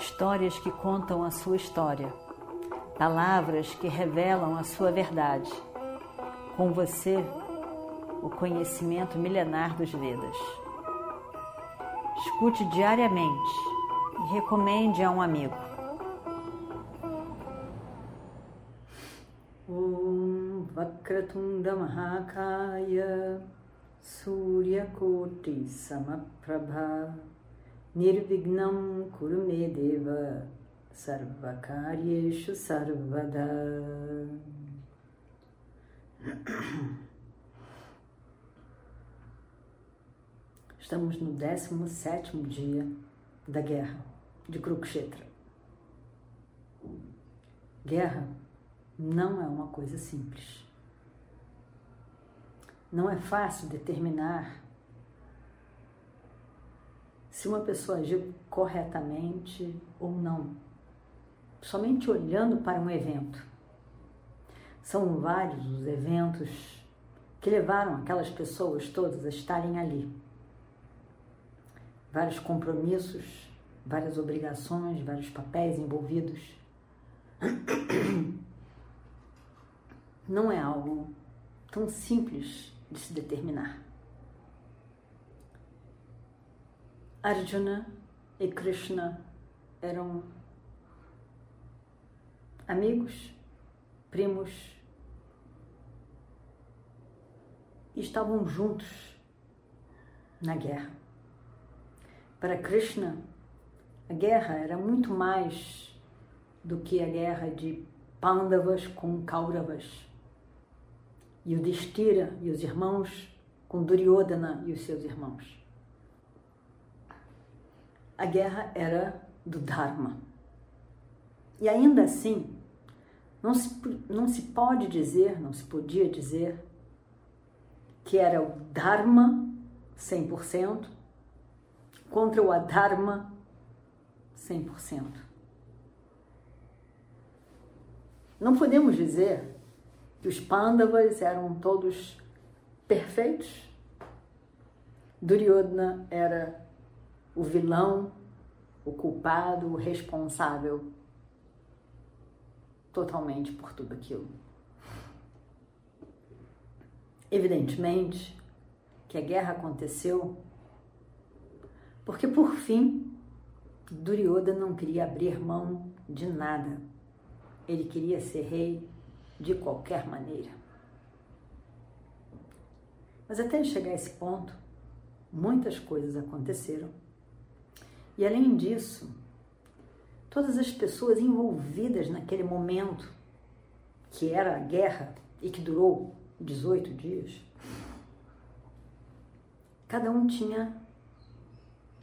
histórias que contam a sua história, palavras que revelam a sua verdade. Com você, o conhecimento milenar dos Vedas. Escute diariamente e recomende a um amigo. Om Vakratunda Mahakaya Suryakoti Samaprabha Nirvignam Kurumedeva Sarvakaryeshu Sarvada Estamos no 17 dia da guerra de Kurukshetra. Guerra não é uma coisa simples. Não é fácil determinar se uma pessoa agiu corretamente ou não, somente olhando para um evento. São vários os eventos que levaram aquelas pessoas todas a estarem ali vários compromissos, várias obrigações, vários papéis envolvidos. Não é algo tão simples de se determinar. Arjuna e Krishna eram amigos, primos, e estavam juntos na guerra. Para Krishna, a guerra era muito mais do que a guerra de Pandavas com Kauravas, e o Destira e os irmãos com Duryodhana e os seus irmãos. A guerra era do Dharma. E ainda assim, não se, não se pode dizer, não se podia dizer, que era o Dharma 100% contra o Adharma 100%. Não podemos dizer que os Pandavas eram todos perfeitos. Duryodhana era o vilão, o culpado, o responsável totalmente por tudo aquilo. Evidentemente que a guerra aconteceu porque por fim, Duryodhana não queria abrir mão de nada. Ele queria ser rei de qualquer maneira. Mas até chegar a esse ponto, muitas coisas aconteceram. E além disso, todas as pessoas envolvidas naquele momento, que era a guerra e que durou 18 dias, cada um tinha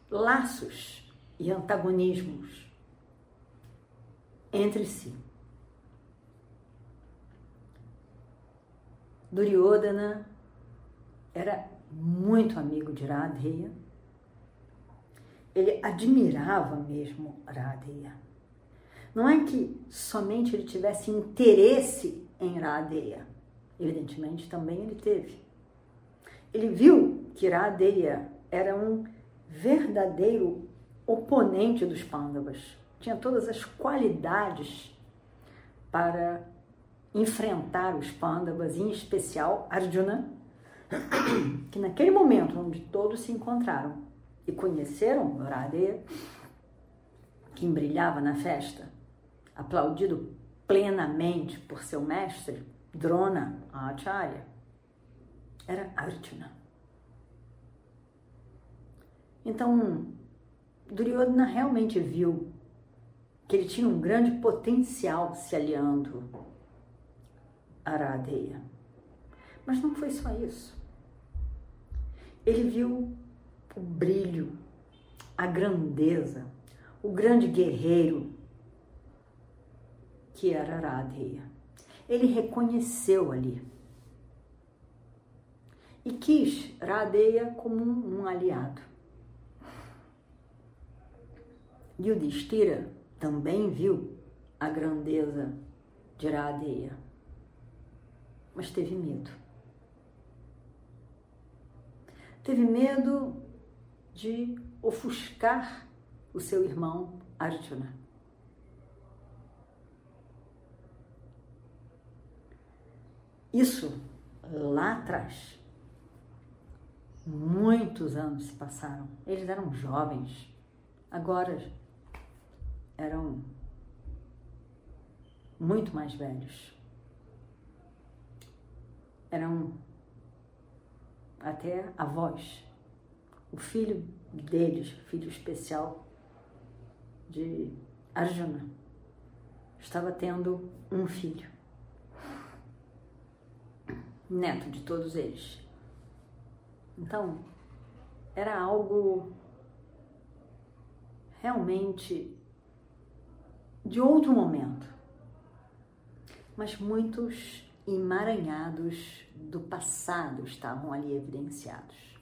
laços e antagonismos entre si. Duryodhana era muito amigo de Radheya. Ele admirava mesmo Radheya. Não é que somente ele tivesse interesse em Radheya. Evidentemente, também ele teve. Ele viu que Radheya era um verdadeiro oponente dos Pandavas. Tinha todas as qualidades para enfrentar os Pandavas, em especial Arjuna, que naquele momento onde todos se encontraram e conheceram Radeya, que brilhava na festa, aplaudido plenamente por seu mestre, Drona Acharya, era Arjuna. Então, Duryodhana realmente viu que ele tinha um grande potencial se aliando a Aradeia. Mas não foi só isso. Ele viu o brilho, a grandeza, o grande guerreiro que era Aradeia. Ele reconheceu ali e quis Radeia como um aliado. Yudhishthira também viu a grandeza de Radeya, mas teve medo. Teve medo de ofuscar o seu irmão Arjuna. Isso lá atrás. Muitos anos se passaram. Eles eram jovens. Agora eram muito mais velhos. Eram até avós. O filho deles, filho especial de Arjuna, estava tendo um filho, neto de todos eles. Então, era algo realmente de outro momento, mas muitos emaranhados do passado estavam ali evidenciados.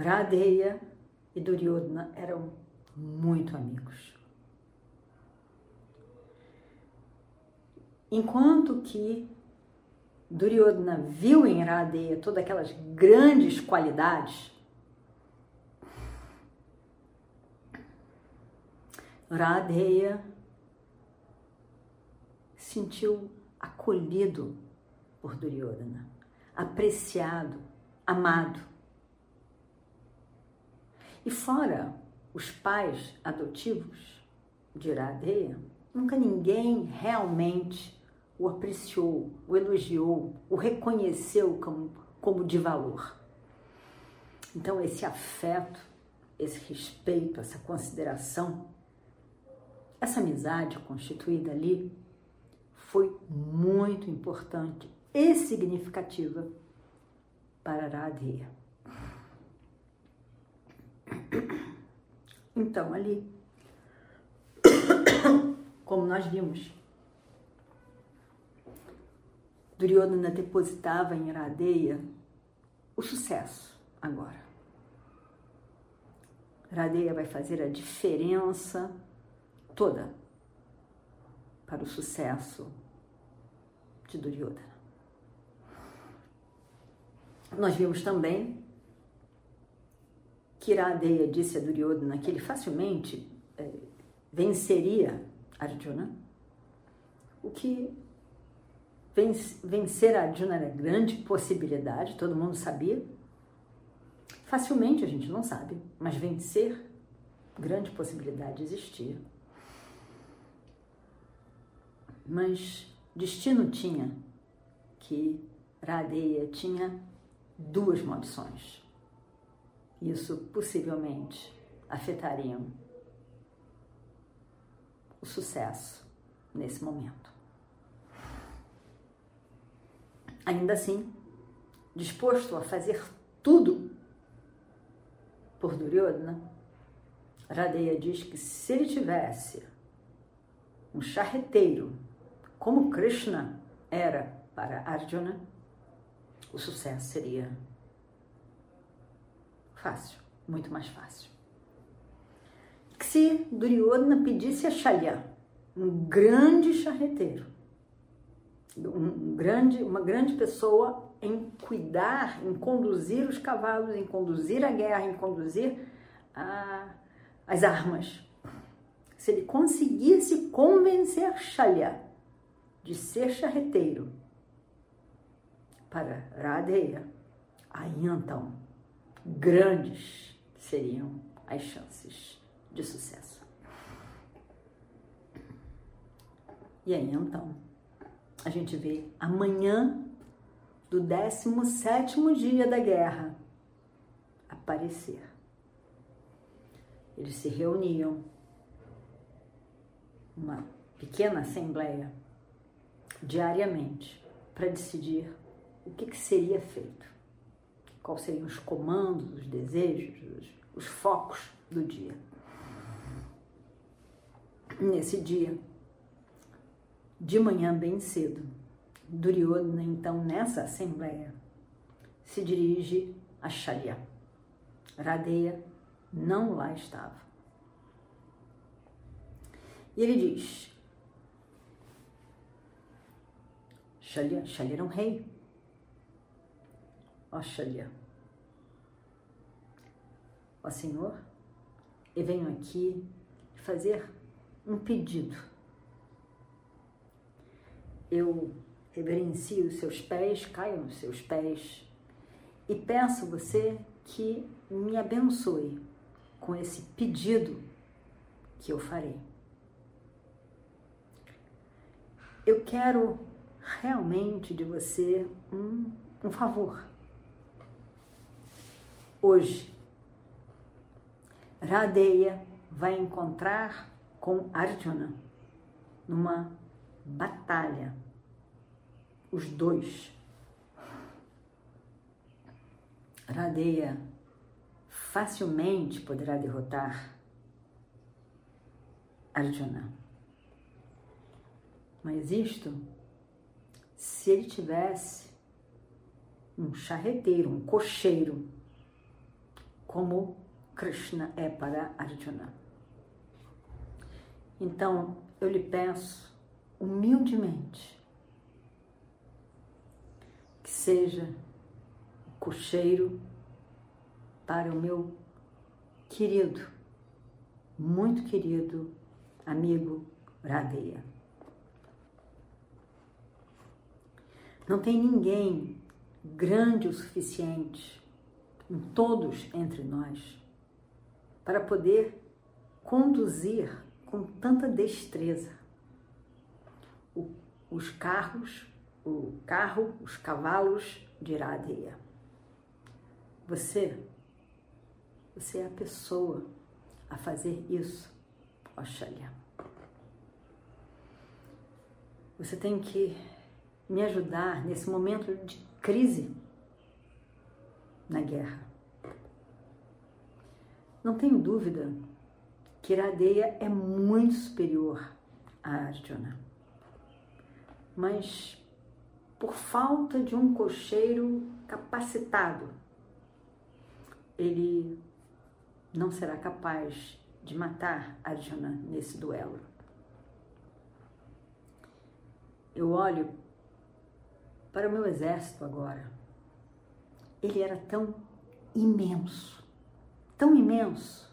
Radeya e Duryodhana eram muito amigos. Enquanto que Duryodhana viu em Radeya todas aquelas grandes qualidades, Radeya sentiu acolhido por Duryodhana, apreciado, amado. E fora os pais adotivos de Iradeia, nunca ninguém realmente o apreciou, o elogiou, o reconheceu como, como de valor. Então, esse afeto, esse respeito, essa consideração, essa amizade constituída ali foi muito importante e significativa para Radheya. Então, ali, como nós vimos, Duryodhana depositava em Radeya o sucesso agora. Radeya vai fazer a diferença toda para o sucesso de Duryodhana. Nós vimos também que Iradeya disse a Duryodhana que ele facilmente é, venceria Arjuna, o que vencer Arjuna era grande possibilidade, todo mundo sabia. Facilmente a gente não sabe, mas vencer, grande possibilidade existia. Mas destino tinha que Radeya tinha duas maldições. Isso possivelmente afetariam o sucesso nesse momento. Ainda assim, disposto a fazer tudo por Duryodhana, Radeya diz que se ele tivesse um charreteiro como Krishna era para Arjuna, o sucesso seria fácil, muito mais fácil. Se Duryodhana pedisse a Shalya, um grande charreteiro, um grande, uma grande pessoa em cuidar, em conduzir os cavalos, em conduzir a guerra, em conduzir a, as armas. Se ele conseguisse convencer Shalya de ser charreteiro para Radeya, aí então grandes seriam as chances de sucesso. E aí então a gente vê amanhã do 17 dia da guerra aparecer. Eles se reuniam, uma pequena assembleia, diariamente, para decidir o que, que seria feito quais seriam os comandos, os desejos, os, os focos do dia. Nesse dia, de manhã bem cedo, Duryodhana, então, nessa assembleia, se dirige a Shalya. Radeya não lá estava. E ele diz: Shalya, Shalya era um rei. Ó Shalya, ó Senhor, eu venho aqui fazer um pedido. Eu reverencio os seus pés, caio nos seus pés e peço você que me abençoe com esse pedido que eu farei. Eu quero realmente de você um, um favor. Hoje, Radeya vai encontrar com Arjuna numa batalha. Os dois. Radeya facilmente poderá derrotar Arjuna. Mas isto, se ele tivesse um charreteiro, um cocheiro, como Krishna é para Arjuna. Então, eu lhe peço humildemente que seja o cocheiro para o meu querido, muito querido amigo Radeia. Não tem ninguém grande o suficiente em todos entre nós para poder conduzir com tanta destreza o, os carros, o carro, os cavalos de Iradeia. Você, você é a pessoa a fazer isso, Oxalha. Você tem que me ajudar nesse momento de crise na guerra. Não tenho dúvida que Iradeia é muito superior a Arjuna. Mas por falta de um cocheiro capacitado, ele não será capaz de matar Arjuna nesse duelo. Eu olho para o meu exército agora. Ele era tão imenso, tão imenso.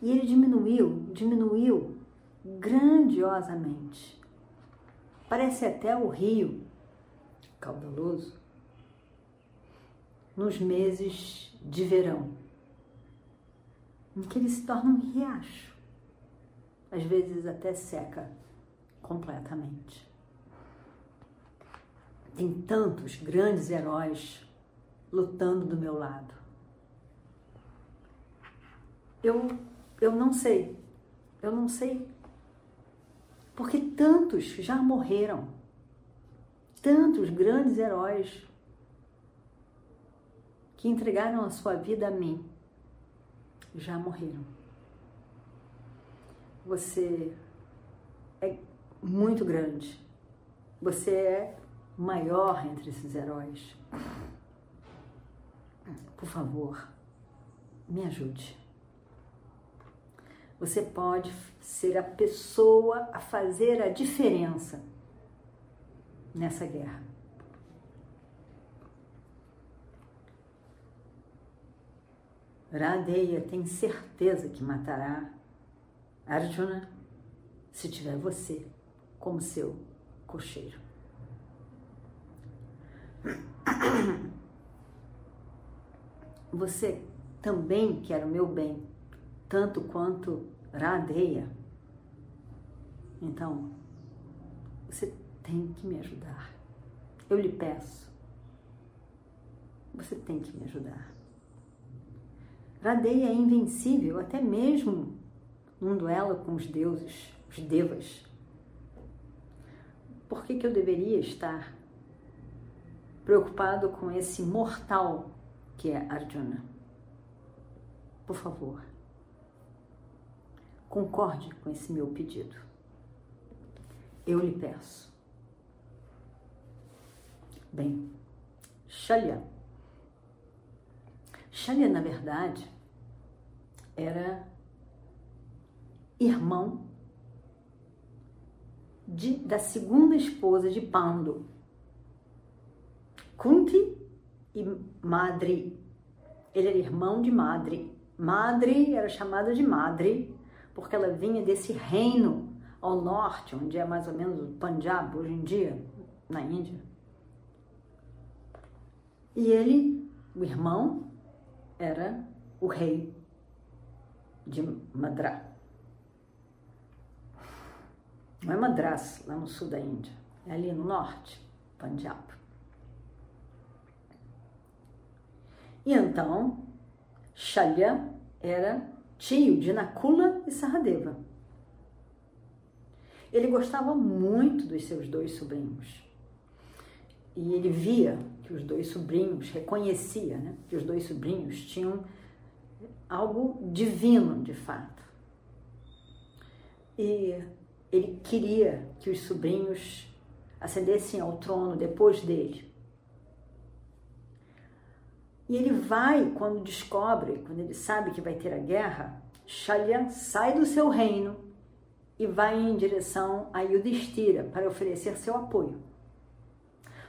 E ele diminuiu, diminuiu grandiosamente. Parece até o rio caudaloso nos meses de verão, em que ele se torna um riacho, às vezes até seca completamente. Tem tantos grandes heróis lutando do meu lado. Eu, eu não sei, eu não sei, porque tantos já morreram, tantos grandes heróis que entregaram a sua vida a mim já morreram. Você é muito grande. Você é maior entre esses heróis. Por favor, me ajude. Você pode ser a pessoa a fazer a diferença nessa guerra. Radeya tem certeza que matará Arjuna se tiver você como seu cocheiro. Você também quer o meu bem, tanto quanto Radeia. Então, você tem que me ajudar. Eu lhe peço. Você tem que me ajudar. Radeia é invencível, até mesmo num duelo com os deuses, os devas. Por que, que eu deveria estar preocupado com esse mortal que é Arjuna. Por favor, concorde com esse meu pedido. Eu lhe peço. Bem, Shalya. Shalya, na verdade, era irmão de, da segunda esposa de Pandu, Kunti e Madri. Ele era irmão de Madri. Madre era chamada de Madre porque ela vinha desse reino ao norte, onde é mais ou menos o Punjab hoje em dia, na Índia. E ele, o irmão, era o rei de Madras. Não é Madras, lá no sul da Índia, é ali no norte, Punjab. E então, Shalya era tio de Nakula e Saradeva. Ele gostava muito dos seus dois sobrinhos. E ele via que os dois sobrinhos, reconhecia né, que os dois sobrinhos tinham algo divino de fato. E ele queria que os sobrinhos ascendessem ao trono depois dele. E ele vai, quando descobre, quando ele sabe que vai ter a guerra, Shalya sai do seu reino e vai em direção a Yudhishthira para oferecer seu apoio.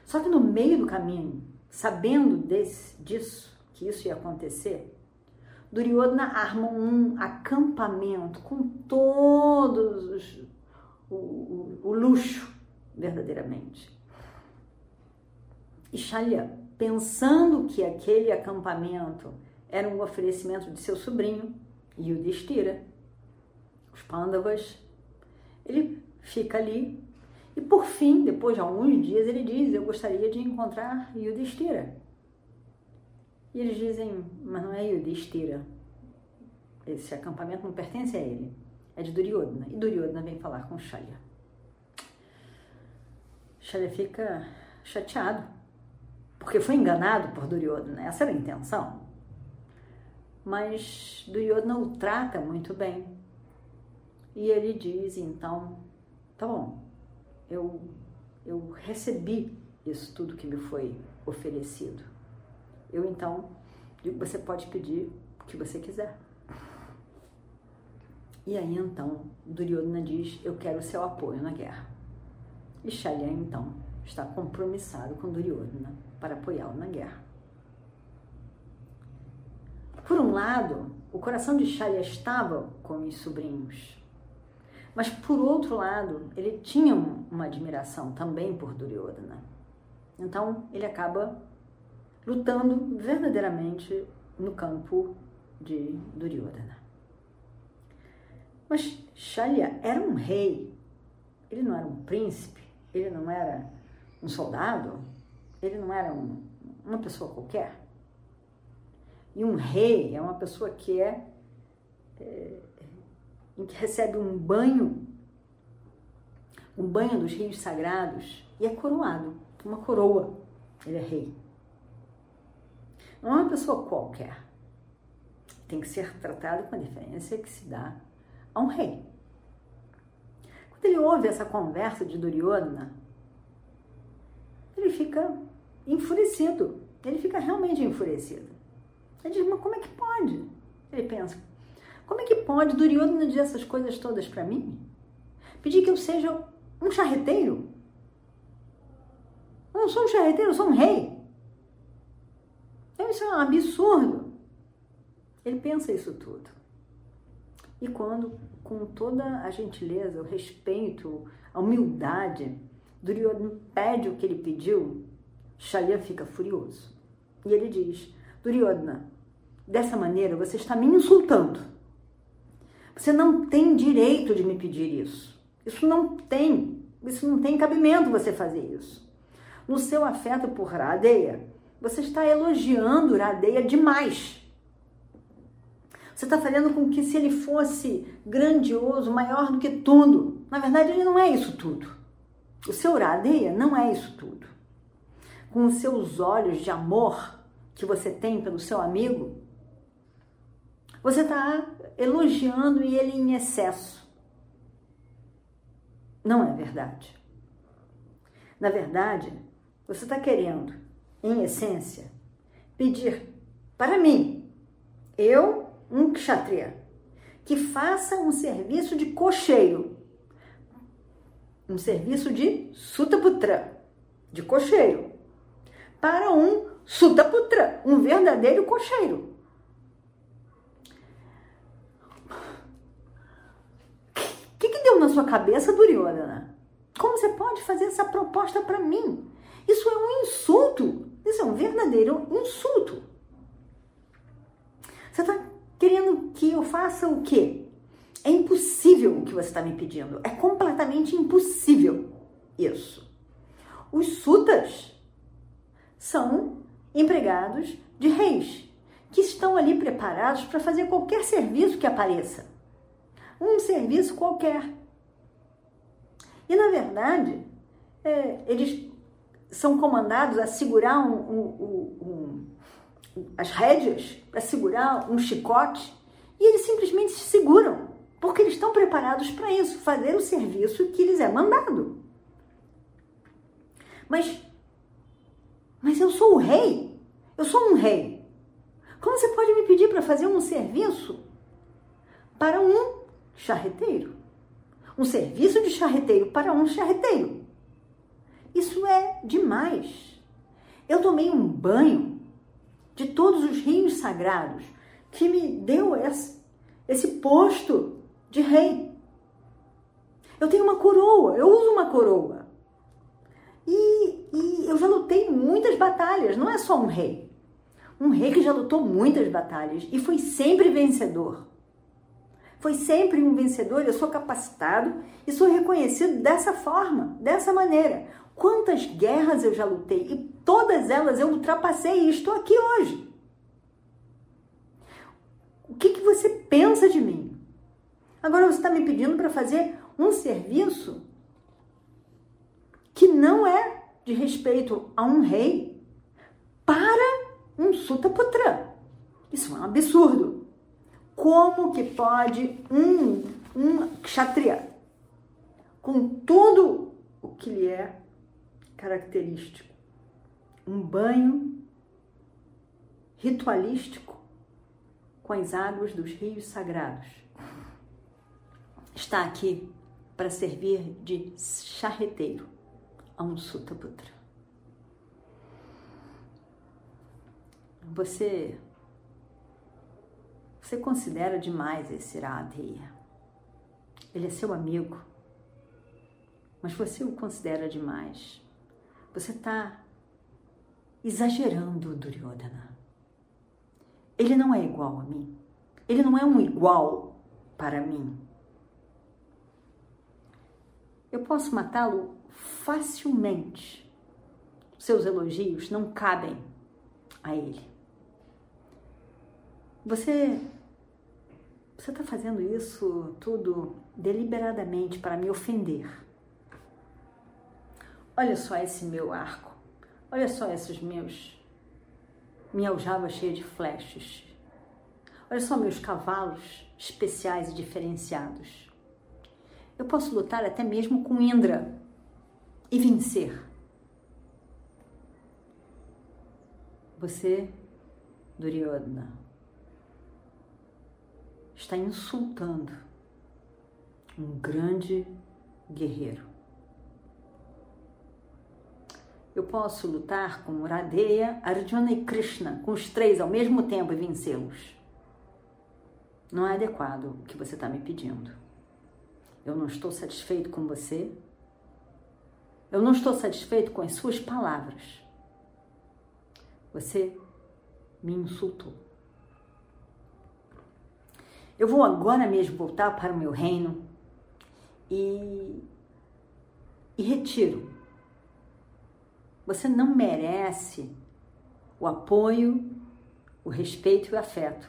Só que no meio do caminho, sabendo desse, disso, que isso ia acontecer, Duryodhana arma um acampamento com todos os, o, o, o luxo, verdadeiramente. E Shalya, pensando que aquele acampamento era um oferecimento de seu sobrinho, Yudhishthira, os Pandavas, ele fica ali e por fim, depois de alguns dias, ele diz: Eu gostaria de encontrar Yudhishthira. E eles dizem: Mas não é Yudhishthira. Esse acampamento não pertence a ele. É de Duryodhana. E Duryodhana vem falar com Shalya. Shalya fica chateado, porque foi enganado por Duryodhana. Essa era a intenção. Mas Duryodhana o trata muito bem. E ele diz: Então, tá bom, eu, eu recebi isso tudo que me foi oferecido. Eu então digo, você pode pedir o que você quiser. E aí então Duryodhana diz, eu quero o seu apoio na guerra. E Shalya então está compromissado com Duryodhana para apoiá-lo na guerra. Por um lado, o coração de Shalya estava com os sobrinhos, mas por outro lado, ele tinha uma admiração também por Duryodhana. Então, ele acaba lutando verdadeiramente no campo de Duryodhana. Mas Shalya era um rei. Ele não era um príncipe, ele não era um soldado, ele não era um, uma pessoa qualquer. E um rei é uma pessoa que é, é em que recebe um banho, um banho dos rios sagrados e é coroado, uma coroa. Ele é rei. Não é uma pessoa qualquer. Tem que ser tratado com a diferença que se dá a um rei. Quando ele ouve essa conversa de Duryodhana, ele fica enfurecido. Ele fica realmente enfurecido. Ele diz, mas como é que pode? Ele pensa, como é que pode Duryodhana dizer essas coisas todas para mim? Pedir que eu seja um charreteiro? Eu não sou um charreteiro, eu sou um rei. Então, isso é um absurdo. Ele pensa isso tudo. E quando, com toda a gentileza, o respeito, a humildade, Duryodhana pede o que ele pediu, Shalya fica furioso. E ele diz: Duryodhana, dessa maneira você está me insultando. Você não tem direito de me pedir isso. Isso não tem, isso não tem cabimento você fazer isso. No seu afeto por Radeia, você está elogiando Radeia demais. Você está fazendo com que se ele fosse grandioso, maior do que tudo. Na verdade, ele não é isso tudo. O seu Radeia não é isso tudo. Com os seus olhos de amor que você tem pelo seu amigo, você está elogiando ele em excesso. Não é verdade. Na verdade, você está querendo, em essência, pedir para mim, eu, um kshatriya, que faça um serviço de cocheiro, um serviço de sutaputra, de cocheiro, para um sutaputra, um verdadeiro cocheiro. O que, que deu na sua cabeça, Duryodhana? Como você pode fazer essa proposta para mim? Isso é um insulto. Isso é um verdadeiro insulto. Você está querendo que eu faça o quê? É impossível o que você está me pedindo. É completamente impossível isso. Os sutas são empregados de reis que estão ali preparados para fazer qualquer serviço que apareça. Um serviço qualquer. E na verdade, é, eles são comandados a segurar um, um, um, as rédeas, a segurar um chicote, e eles simplesmente se seguram, porque eles estão preparados para isso, fazer o serviço que lhes é mandado. Mas, mas eu sou o rei, eu sou um rei. Como você pode me pedir para fazer um serviço para um charreteiro? Um serviço de charreteiro para um charreteiro. Isso é demais. Eu tomei um banho de todos os rios sagrados que me deu esse, esse posto de rei. Eu tenho uma coroa, eu uso uma coroa. E, e eu já lutei muitas batalhas, não é só um rei. Um rei que já lutou muitas batalhas e foi sempre vencedor. Foi sempre um vencedor, eu sou capacitado e sou reconhecido dessa forma, dessa maneira. Quantas guerras eu já lutei e todas elas eu ultrapassei e estou aqui hoje. O que, que você pensa de mim? Agora você está me pedindo para fazer um serviço que não é de respeito a um rei para um Sutaputra. Isso é um absurdo. Como que pode um, um kshatriya, com tudo o que lhe é característico, um banho ritualístico com as águas dos rios sagrados, está aqui para servir de charreteiro a um Sutaputra. Você você considera demais esse Radheya. Ele é seu amigo, mas você o considera demais. Você está exagerando, Duryodhana. Ele não é igual a mim. Ele não é um igual para mim. Eu posso matá-lo facilmente. Seus elogios não cabem a ele. Você você está fazendo isso tudo deliberadamente para me ofender. Olha só esse meu arco. Olha só esses meus minha aljava cheia de flechas. Olha só meus cavalos especiais e diferenciados. Eu posso lutar até mesmo com Indra e vencer. Você, Duryodhana, está insultando um grande guerreiro. Eu posso lutar com Radeya, Arjuna e Krishna, com os três ao mesmo tempo e vencê-los. Não é adequado o que você está me pedindo. Eu não estou satisfeito com você. Eu não estou satisfeito com as suas palavras. Você me insultou. Eu vou agora mesmo voltar para o meu reino e, e retiro. Você não merece o apoio, o respeito e o afeto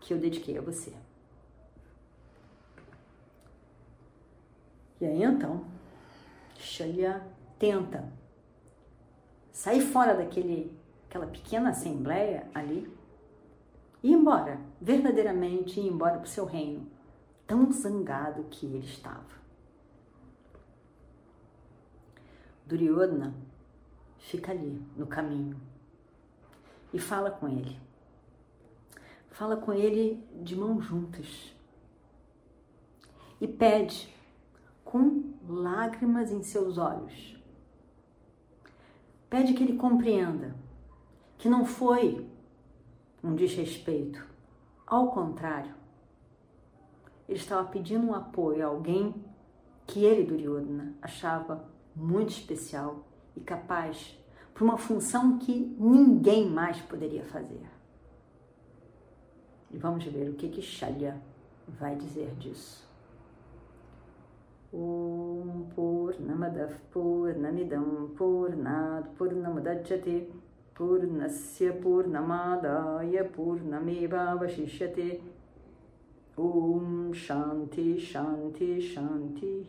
que eu dediquei a você. E aí então, Shalya tenta sair fora daquele, aquela pequena assembleia ali ir embora, verdadeiramente ir embora para o seu reino, tão zangado que ele estava. Duryodhana fica ali no caminho e fala com ele. Fala com ele de mãos juntas e pede com lágrimas em seus olhos. Pede que ele compreenda que não foi um desrespeito. Ao contrário, ele estava pedindo um apoio a alguém que ele, Duryodhana, achava muito especial e capaz para uma função que ninguém mais poderia fazer. E vamos ver o que que Shalya vai dizer disso. Om Purnamadav Purnamidam Purnad Purnamudachyate Purnasya Purnamadaya Purnameva Vashishyate Om Shanti Shanti Shanti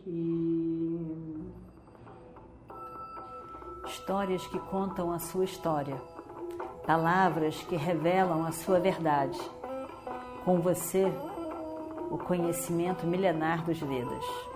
Histórias que contam a sua história, palavras que revelam a sua verdade. Com você, o conhecimento milenar dos Vedas.